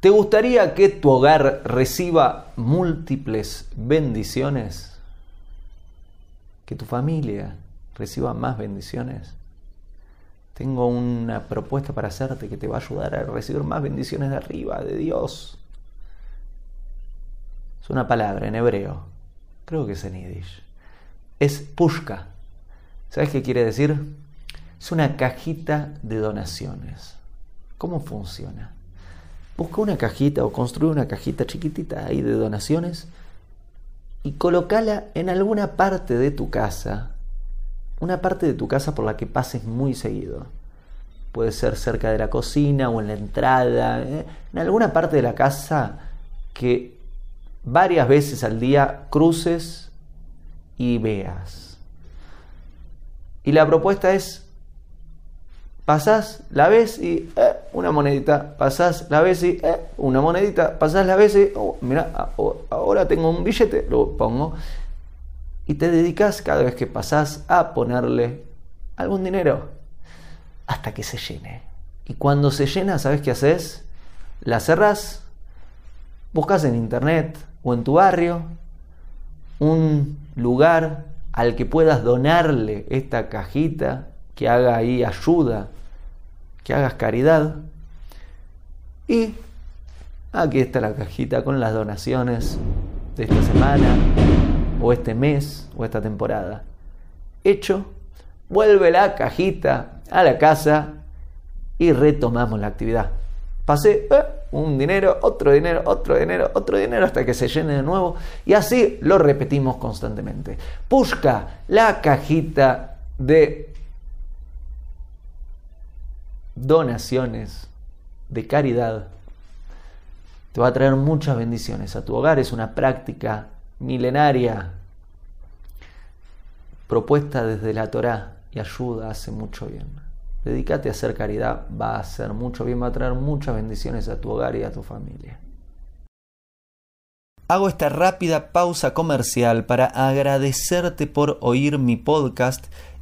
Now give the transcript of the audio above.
¿Te gustaría que tu hogar reciba múltiples bendiciones? ¿Que tu familia reciba más bendiciones? Tengo una propuesta para hacerte que te va a ayudar a recibir más bendiciones de arriba, de Dios. Es una palabra en hebreo, creo que es en yiddish. Es pushka. ¿Sabes qué quiere decir? Es una cajita de donaciones. ¿Cómo funciona? Busca una cajita o construye una cajita chiquitita ahí de donaciones y colocala en alguna parte de tu casa, una parte de tu casa por la que pases muy seguido. Puede ser cerca de la cocina o en la entrada, ¿eh? en alguna parte de la casa que varias veces al día cruces y veas. Y la propuesta es pasás, la ves y una monedita, pasás, la y eh, una monedita, pasás, la y oh, mira, ahora tengo un billete, lo pongo y te dedicas cada vez que pasás a ponerle algún dinero hasta que se llene. Y cuando se llena, ¿sabes qué haces? La cerrás, buscas en internet o en tu barrio un lugar al que puedas donarle esta cajita que haga ahí ayuda que hagas caridad. Y aquí está la cajita con las donaciones de esta semana, o este mes, o esta temporada. Hecho, vuelve la cajita a la casa y retomamos la actividad. Pasé eh, un dinero, otro dinero, otro dinero, otro dinero hasta que se llene de nuevo y así lo repetimos constantemente. Busca la cajita de donaciones, de caridad, te va a traer muchas bendiciones a tu hogar. Es una práctica milenaria propuesta desde la Torá y ayuda, hace mucho bien. Dedícate a hacer caridad, va a hacer mucho bien, va a traer muchas bendiciones a tu hogar y a tu familia. Hago esta rápida pausa comercial para agradecerte por oír mi podcast